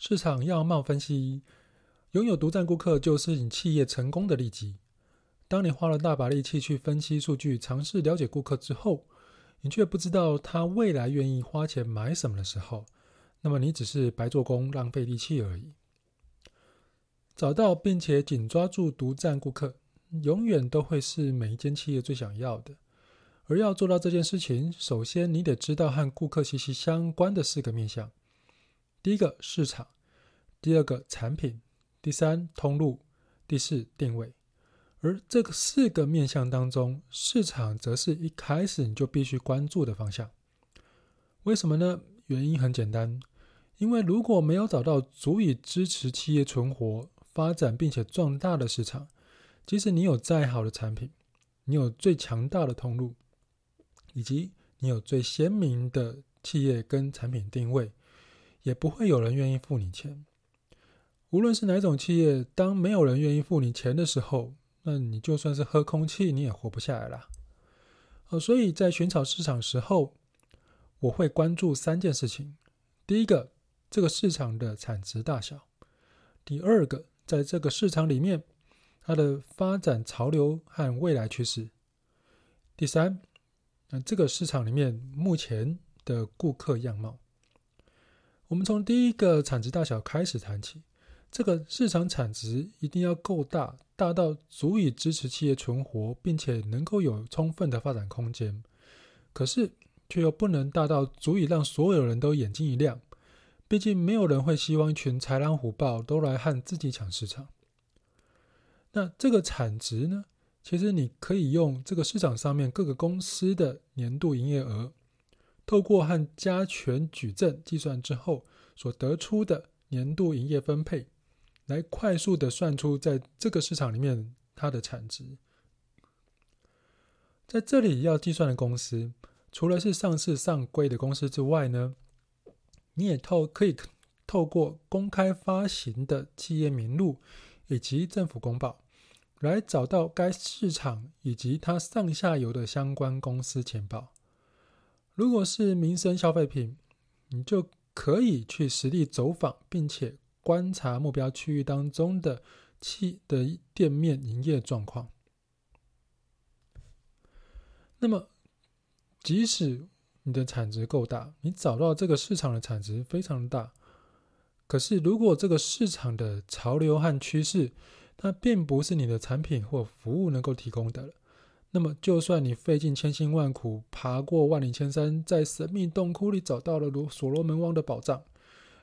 市场样貌分析，拥有独占顾客就是你企业成功的利基。当你花了大把力气去分析数据，尝试了解顾客之后，你却不知道他未来愿意花钱买什么的时候，那么你只是白做工，浪费力气而已。找到并且紧抓住独占顾客，永远都会是每一间企业最想要的。而要做到这件事情，首先你得知道和顾客息息相关的四个面向。第一个市场，第二个产品，第三通路，第四定位。而这个四个面向当中，市场则是一开始你就必须关注的方向。为什么呢？原因很简单，因为如果没有找到足以支持企业存活、发展并且壮大的市场，即使你有再好的产品，你有最强大的通路，以及你有最鲜明的企业跟产品定位，也不会有人愿意付你钱。无论是哪种企业，当没有人愿意付你钱的时候，那你就算是喝空气，你也活不下来了。呃，所以在寻找市场时候，我会关注三件事情：第一个，这个市场的产值大小；第二个，在这个市场里面，它的发展潮流和未来趋势；第三，那这个市场里面目前的顾客样貌。我们从第一个产值大小开始谈起。这个市场产值一定要够大，大到足以支持企业存活，并且能够有充分的发展空间。可是，却又不能大到足以让所有人都眼睛一亮。毕竟，没有人会希望一群豺狼虎豹都来和自己抢市场。那这个产值呢？其实你可以用这个市场上面各个公司的年度营业额。透过和加权矩阵计算之后所得出的年度营业分配，来快速的算出在这个市场里面它的产值。在这里要计算的公司，除了是上市上柜的公司之外呢，你也透可以透过公开发行的企业名录以及政府公报，来找到该市场以及它上下游的相关公司情报。如果是民生消费品，你就可以去实地走访，并且观察目标区域当中的气的店面营业状况。那么，即使你的产值够大，你找到这个市场的产值非常大，可是如果这个市场的潮流和趋势，它并不是你的产品或服务能够提供的。那么，就算你费尽千辛万苦，爬过万里千山，在神秘洞窟里找到了罗所罗门王的宝藏，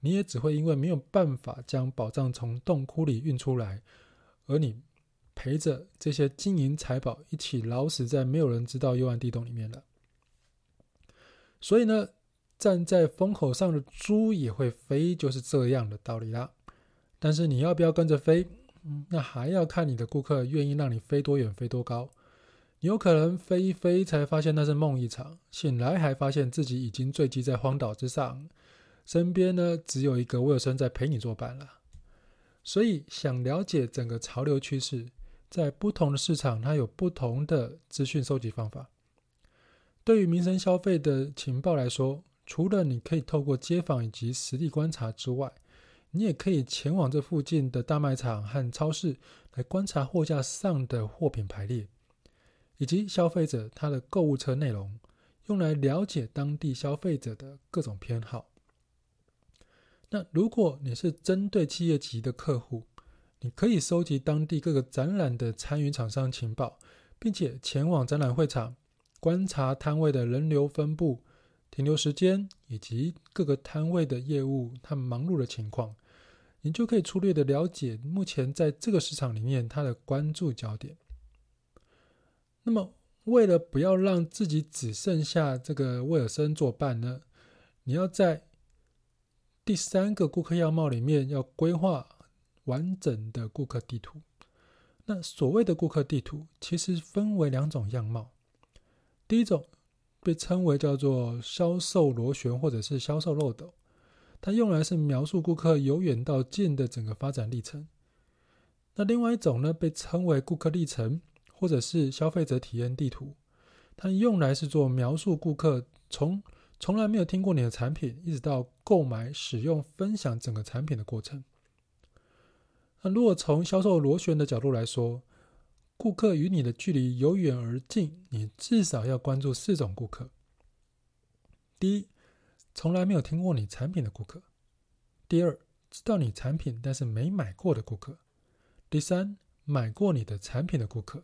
你也只会因为没有办法将宝藏从洞窟里运出来，而你陪着这些金银财宝一起老死在没有人知道幽暗地洞里面了。所以呢，站在风口上的猪也会飞，就是这样的道理啦。但是你要不要跟着飞？那还要看你的顾客愿意让你飞多远，飞多高。你有可能飞一飞，才发现那是梦一场，醒来还发现自己已经坠机在荒岛之上，身边呢只有一个威尔森在陪你作伴了。所以，想了解整个潮流趋势，在不同的市场，它有不同的资讯收集方法。对于民生消费的情报来说，除了你可以透过街访以及实地观察之外，你也可以前往这附近的大卖场和超市来观察货架上的货品排列。以及消费者他的购物车内容，用来了解当地消费者的各种偏好。那如果你是针对企业级的客户，你可以收集当地各个展览的参与厂商情报，并且前往展览会场观察摊位的人流分布、停留时间以及各个摊位的业务他们忙碌的情况，你就可以粗略的了解目前在这个市场里面它的关注焦点。那么，为了不要让自己只剩下这个威尔森作伴呢，你要在第三个顾客样貌里面要规划完整的顾客地图。那所谓的顾客地图，其实分为两种样貌。第一种被称为叫做销售螺旋或者是销售漏斗，它用来是描述顾客由远到近的整个发展历程。那另外一种呢，被称为顾客历程。或者是消费者体验地图，它用来是做描述顾客从从来没有听过你的产品，一直到购买、使用、分享整个产品的过程。那如果从销售螺旋的角度来说，顾客与你的距离由远而近，你至少要关注四种顾客：第一，从来没有听过你产品的顾客；第二，知道你产品但是没买过的顾客；第三，买过你的产品的顾客；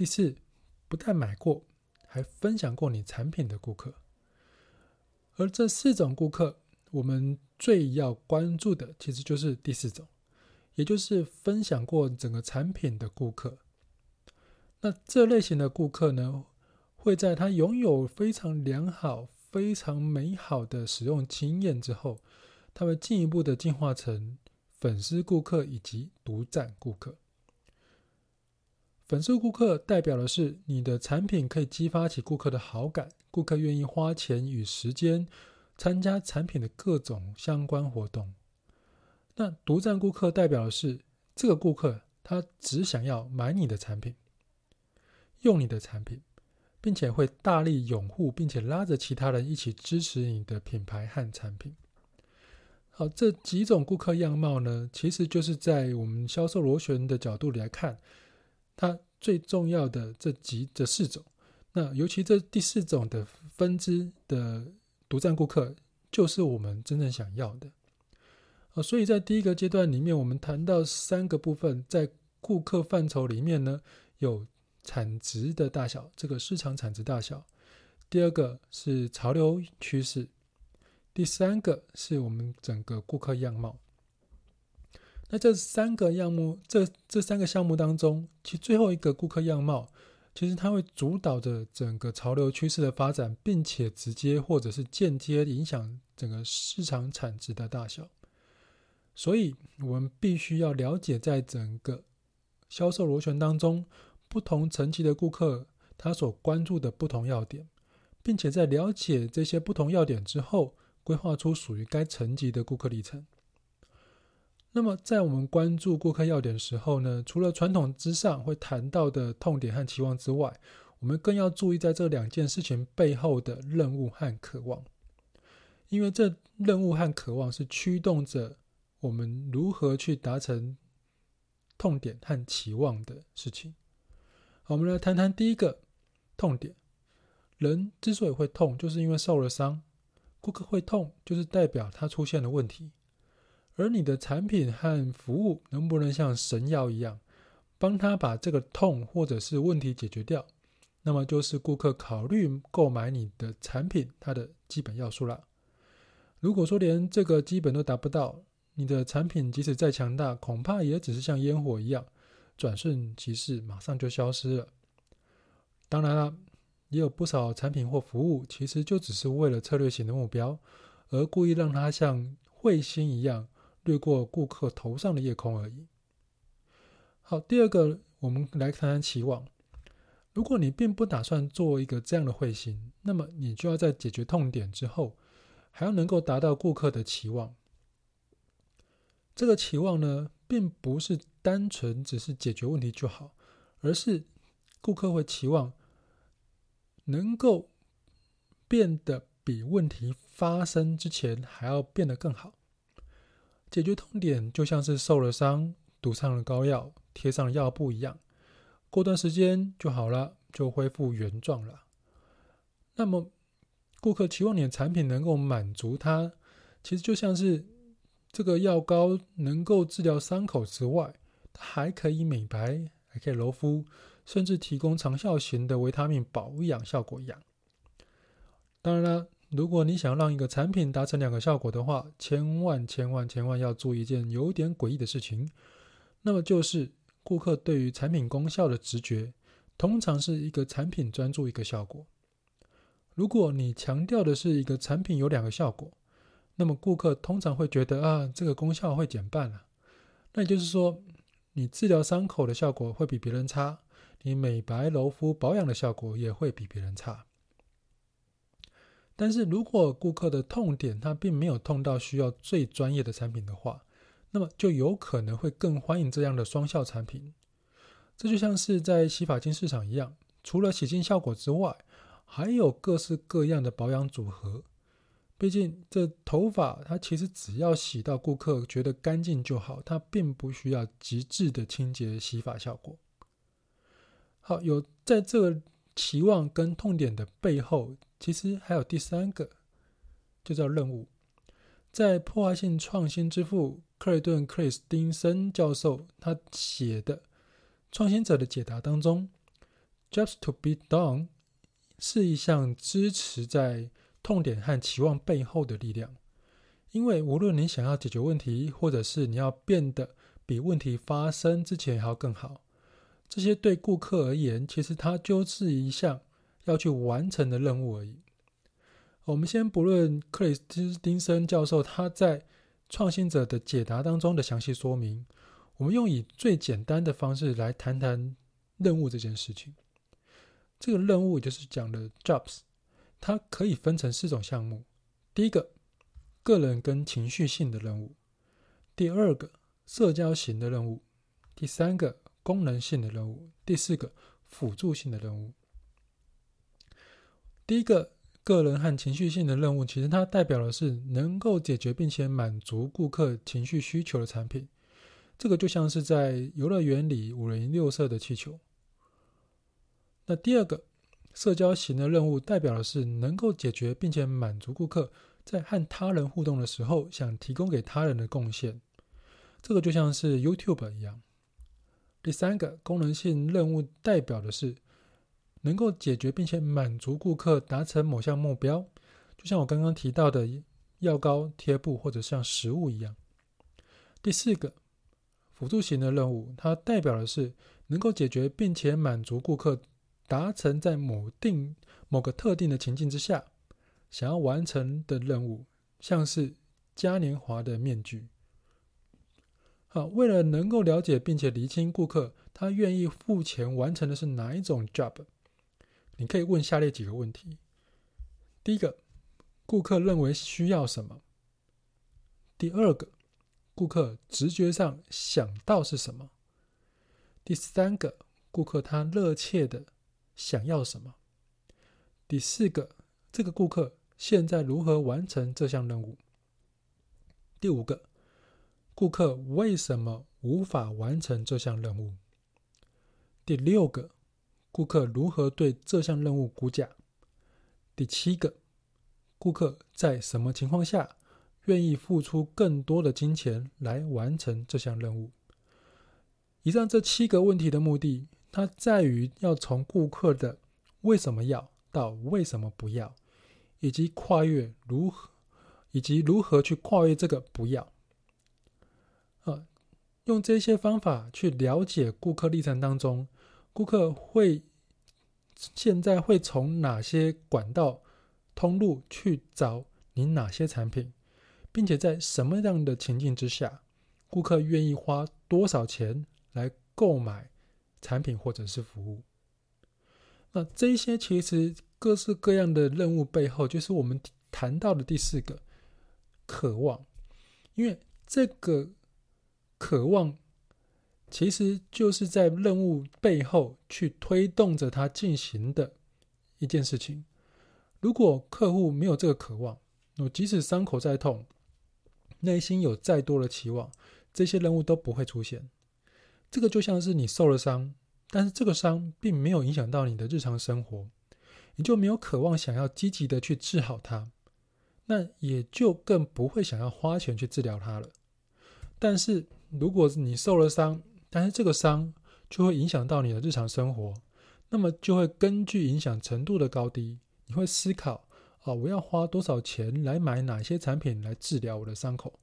第四，不但买过，还分享过你产品的顾客。而这四种顾客，我们最要关注的其实就是第四种。也就是分享过整个产品的顾客，那这类型的顾客呢，会在他拥有非常良好、非常美好的使用经验之后，他会进一步的进化成粉丝顾客以及独占顾客。粉丝顾客代表的是你的产品可以激发起顾客的好感，顾客愿意花钱与时间参加产品的各种相关活动。那独占顾客代表的是，这个顾客他只想要买你的产品，用你的产品，并且会大力拥护，并且拉着其他人一起支持你的品牌和产品。好，这几种顾客样貌呢，其实就是在我们销售螺旋的角度来看，它最重要的这几这四种。那尤其这第四种的分支的独占顾客，就是我们真正想要的。啊，所以在第一个阶段里面，我们谈到三个部分，在顾客范畴里面呢，有产值的大小，这个市场产值大小；第二个是潮流趋势；第三个是我们整个顾客样貌。那这三个样目，这这三个项目当中，其最后一个顾客样貌，其实它会主导着整个潮流趋势的发展，并且直接或者是间接影响整个市场产值的大小。所以，我们必须要了解，在整个销售螺旋当中，不同层级的顾客他所关注的不同要点，并且在了解这些不同要点之后，规划出属于该层级的顾客里程。那么，在我们关注顾客要点的时候呢，除了传统之上会谈到的痛点和期望之外，我们更要注意在这两件事情背后的任务和渴望，因为这任务和渴望是驱动着。我们如何去达成痛点和期望的事情？好，我们来谈谈第一个痛点。人之所以会痛，就是因为受了伤。顾客会痛，就是代表他出现了问题。而你的产品和服务能不能像神药一样，帮他把这个痛或者是问题解决掉？那么就是顾客考虑购买你的产品，它的基本要素了。如果说连这个基本都达不到，你的产品即使再强大，恐怕也只是像烟火一样，转瞬即逝，马上就消失了。当然了，也有不少产品或服务，其实就只是为了策略型的目标，而故意让它像彗星一样掠过顾客头上的夜空而已。好，第二个，我们来谈谈期望。如果你并不打算做一个这样的彗星，那么你就要在解决痛点之后，还要能够达到顾客的期望。这个期望呢，并不是单纯只是解决问题就好，而是顾客会期望能够变得比问题发生之前还要变得更好。解决痛点就像是受了伤，涂上了膏药，贴上了药布一样，过段时间就好了，就恢复原状了。那么，顾客期望你的产品能够满足他，其实就像是。这个药膏能够治疗伤口之外，它还可以美白，还可以柔肤，甚至提供长效型的维他命保养效果一样。当然了，如果你想让一个产品达成两个效果的话，千万千万千万要做一件有点诡异的事情，那么就是顾客对于产品功效的直觉，通常是一个产品专注一个效果。如果你强调的是一个产品有两个效果，那么顾客通常会觉得啊，这个功效会减半了啊。那也就是说，你治疗伤口的效果会比别人差，你美白柔肤保养的效果也会比别人差。但是如果顾客的痛点他并没有痛到需要最专业的产品的话，那么就有可能会更欢迎这样的双效产品。这就像是在洗发精市场一样，除了洗净效果之外，还有各式各样的保养组合。毕竟，这头发它其实只要洗到顾客觉得干净就好，它并不需要极致的清洁洗发效果。好，有在这个期望跟痛点的背后，其实还有第三个，就叫任务。在破坏性创新之父克雷顿·克里斯汀森教授他写的《创新者的解答》当中，“Jobs to be done” 是一项支持在。痛点和期望背后的力量，因为无论你想要解决问题，或者是你要变得比问题发生之前还要更好，这些对顾客而言，其实它就是一项要去完成的任务而已。我们先不论克里斯汀森教授他在《创新者的解答》当中的详细说明，我们用以最简单的方式来谈谈任务这件事情。这个任务就是讲的 jobs。它可以分成四种项目：第一个，个人跟情绪性的任务；第二个，社交型的任务；第三个，功能性的任务；第四个，辅助性的任务。第一个，个人和情绪性的任务，其实它代表的是能够解决并且满足顾客情绪需求的产品。这个就像是在游乐园里五颜六色的气球。那第二个。社交型的任务代表的是能够解决并且满足顾客在和他人互动的时候想提供给他人的贡献，这个就像是 YouTube 一样。第三个功能性任务代表的是能够解决并且满足顾客达成某项目标，就像我刚刚提到的药膏、贴布或者像食物一样。第四个辅助型的任务，它代表的是能够解决并且满足顾客。达成在某定某个特定的情境之下想要完成的任务，像是嘉年华的面具。好，为了能够了解并且厘清顾客他愿意付钱完成的是哪一种 job，你可以问下列几个问题：第一个，顾客认为需要什么？第二个，顾客直觉上想到是什么？第三个，顾客他热切的。想要什么？第四个，这个顾客现在如何完成这项任务？第五个，顾客为什么无法完成这项任务？第六个，顾客如何对这项任务估价？第七个，顾客在什么情况下愿意付出更多的金钱来完成这项任务？以上这七个问题的目的。它在于要从顾客的为什么要到为什么不要，以及跨越如何，以及如何去跨越这个不要。呃，用这些方法去了解顾客历程当中，顾客会现在会从哪些管道通路去找你哪些产品，并且在什么样的情境之下，顾客愿意花多少钱来购买。产品或者是服务，那这些其实各式各样的任务背后，就是我们谈到的第四个渴望，因为这个渴望其实就是在任务背后去推动着它进行的一件事情。如果客户没有这个渴望，那即使伤口再痛，内心有再多的期望，这些任务都不会出现。这个就像是你受了伤，但是这个伤并没有影响到你的日常生活，你就没有渴望想要积极的去治好它，那也就更不会想要花钱去治疗它了。但是如果你受了伤，但是这个伤就会影响到你的日常生活，那么就会根据影响程度的高低，你会思考啊，我要花多少钱来买哪些产品来治疗我的伤口。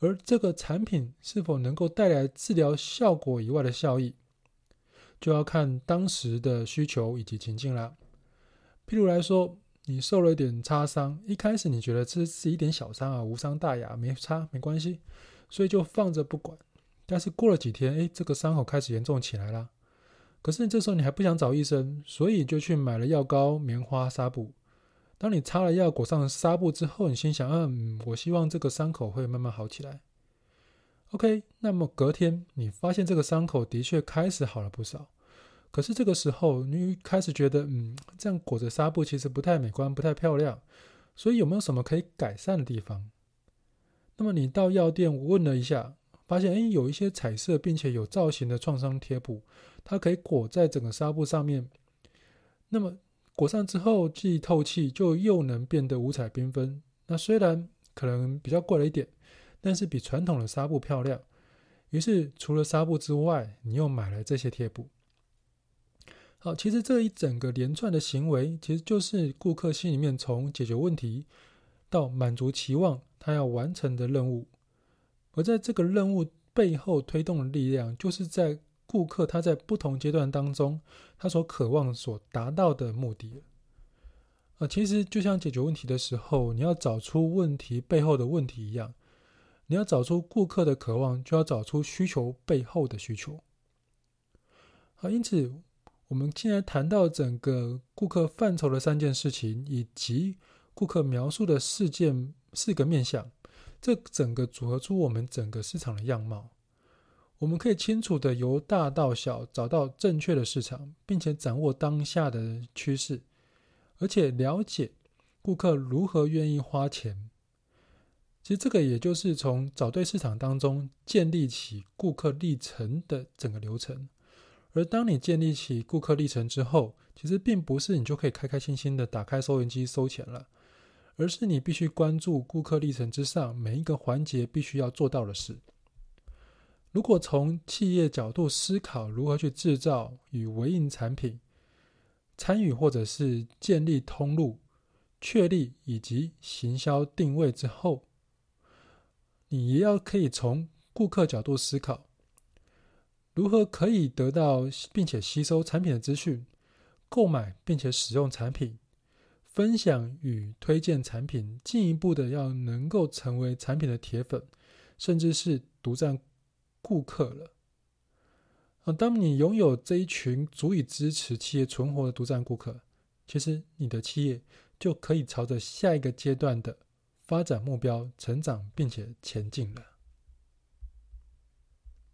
而这个产品是否能够带来治疗效果以外的效益，就要看当时的需求以及情境了。譬如来说，你受了一点擦伤，一开始你觉得这是一点小伤啊，无伤大雅，没擦没关系，所以就放着不管。但是过了几天，诶，这个伤口开始严重起来了。可是这时候你还不想找医生，所以就去买了药膏、棉花、纱布。当你擦了药，裹上纱布之后，你心想：嗯，我希望这个伤口会慢慢好起来。OK，那么隔天你发现这个伤口的确开始好了不少，可是这个时候，你开始觉得，嗯，这样裹着纱布其实不太美观，不太漂亮。所以有没有什么可以改善的地方？那么你到药店问了一下，发现，诶，有一些彩色并且有造型的创伤贴布，它可以裹在整个纱布上面。那么裹上之后，既透气，就又能变得五彩缤纷。那虽然可能比较贵了一点，但是比传统的纱布漂亮。于是，除了纱布之外，你又买了这些贴布。好，其实这一整个连串的行为，其实就是顾客心里面从解决问题到满足期望，他要完成的任务。而在这个任务背后推动的力量，就是在顾客他在不同阶段当中，他所渴望所达到的目的。啊，其实就像解决问题的时候，你要找出问题背后的问题一样。你要找出顾客的渴望，就要找出需求背后的需求。好，因此我们现在谈到整个顾客范畴的三件事情，以及顾客描述的事件四个面向，这整个组合出我们整个市场的样貌。我们可以清楚的由大到小找到正确的市场，并且掌握当下的趋势，而且了解顾客如何愿意花钱。其实这个也就是从找对市场当中建立起顾客历程的整个流程，而当你建立起顾客历程之后，其实并不是你就可以开开心心的打开收银机收钱了，而是你必须关注顾客历程之上每一个环节必须要做到的事。如果从企业角度思考如何去制造与维运产品，参与或者是建立通路、确立以及行销定位之后。你也要可以从顾客角度思考，如何可以得到并且吸收产品的资讯，购买并且使用产品，分享与推荐产品，进一步的要能够成为产品的铁粉，甚至是独占顾客了。啊，当你拥有这一群足以支持企业存活的独占顾客，其实你的企业就可以朝着下一个阶段的。发展目标、成长，并且前进了。